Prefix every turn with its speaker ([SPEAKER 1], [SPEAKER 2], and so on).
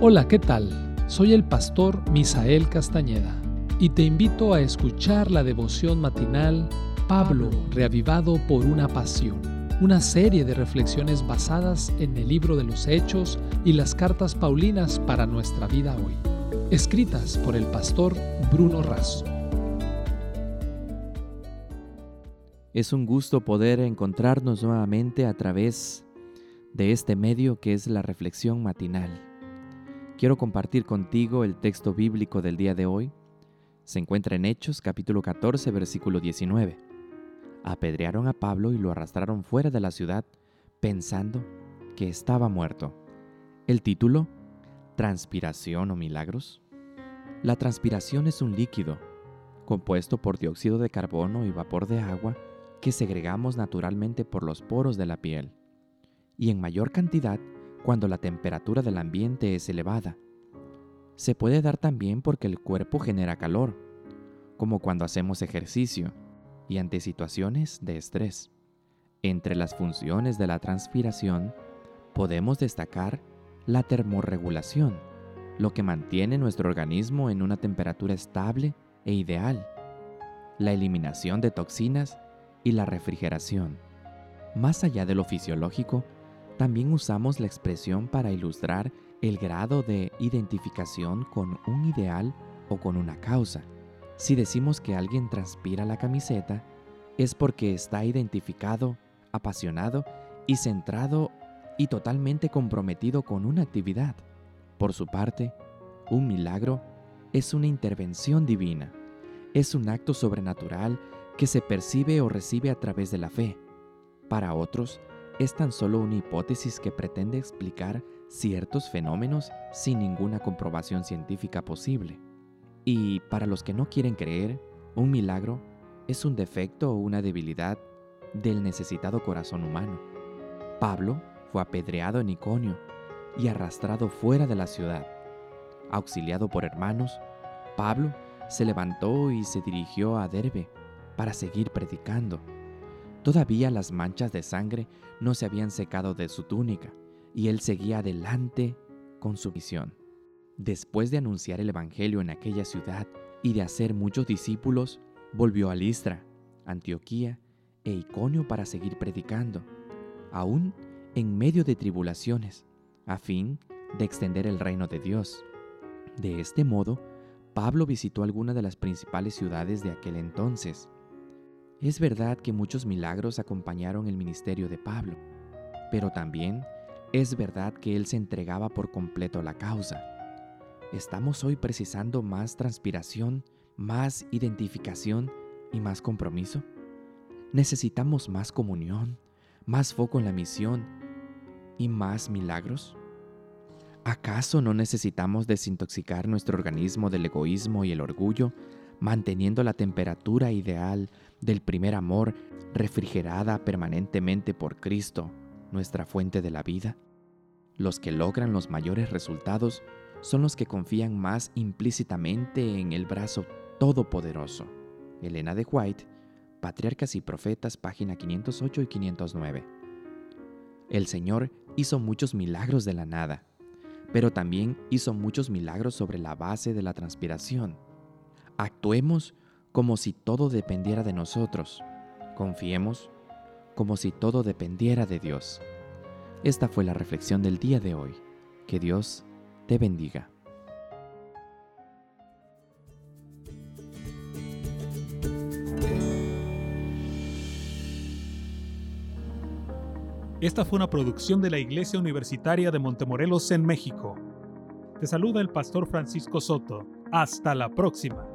[SPEAKER 1] Hola, ¿qué tal? Soy el pastor Misael Castañeda y te invito a escuchar la devoción matinal Pablo, reavivado por una pasión, una serie de reflexiones basadas en el libro de los Hechos y las cartas Paulinas para nuestra vida hoy, escritas por el pastor Bruno Razo.
[SPEAKER 2] Es un gusto poder encontrarnos nuevamente a través de este medio que es la reflexión matinal. Quiero compartir contigo el texto bíblico del día de hoy. Se encuentra en Hechos capítulo 14 versículo 19. Apedrearon a Pablo y lo arrastraron fuera de la ciudad pensando que estaba muerto. El título, Transpiración o Milagros. La transpiración es un líquido compuesto por dióxido de carbono y vapor de agua que segregamos naturalmente por los poros de la piel y en mayor cantidad cuando la temperatura del ambiente es elevada. Se puede dar también porque el cuerpo genera calor, como cuando hacemos ejercicio y ante situaciones de estrés. Entre las funciones de la transpiración podemos destacar la termorregulación, lo que mantiene nuestro organismo en una temperatura estable e ideal, la eliminación de toxinas y la refrigeración. Más allá de lo fisiológico, también usamos la expresión para ilustrar el grado de identificación con un ideal o con una causa. Si decimos que alguien transpira la camiseta, es porque está identificado, apasionado y centrado y totalmente comprometido con una actividad. Por su parte, un milagro es una intervención divina. Es un acto sobrenatural que se percibe o recibe a través de la fe. Para otros, es tan solo una hipótesis que pretende explicar ciertos fenómenos sin ninguna comprobación científica posible. Y para los que no quieren creer, un milagro es un defecto o una debilidad del necesitado corazón humano. Pablo fue apedreado en Iconio y arrastrado fuera de la ciudad. Auxiliado por hermanos, Pablo se levantó y se dirigió a Derbe para seguir predicando. Todavía las manchas de sangre no se habían secado de su túnica, y él seguía adelante con su misión. Después de anunciar el Evangelio en aquella ciudad y de hacer muchos discípulos, volvió a Listra, Antioquía e Iconio para seguir predicando, aún en medio de tribulaciones, a fin de extender el reino de Dios. De este modo, Pablo visitó algunas de las principales ciudades de aquel entonces, es verdad que muchos milagros acompañaron el ministerio de Pablo, pero también es verdad que él se entregaba por completo a la causa. ¿Estamos hoy precisando más transpiración, más identificación y más compromiso? ¿Necesitamos más comunión, más foco en la misión y más milagros? ¿Acaso no necesitamos desintoxicar nuestro organismo del egoísmo y el orgullo manteniendo la temperatura ideal del primer amor refrigerada permanentemente por Cristo, nuestra fuente de la vida? Los que logran los mayores resultados son los que confían más implícitamente en el brazo todopoderoso. Elena de White, Patriarcas y Profetas, página 508 y 509. El Señor hizo muchos milagros de la nada, pero también hizo muchos milagros sobre la base de la transpiración Actuemos como si todo dependiera de nosotros. Confiemos como si todo dependiera de Dios. Esta fue la reflexión del día de hoy. Que Dios te bendiga.
[SPEAKER 3] Esta fue una producción de la Iglesia Universitaria de Montemorelos en México. Te saluda el pastor Francisco Soto. Hasta la próxima.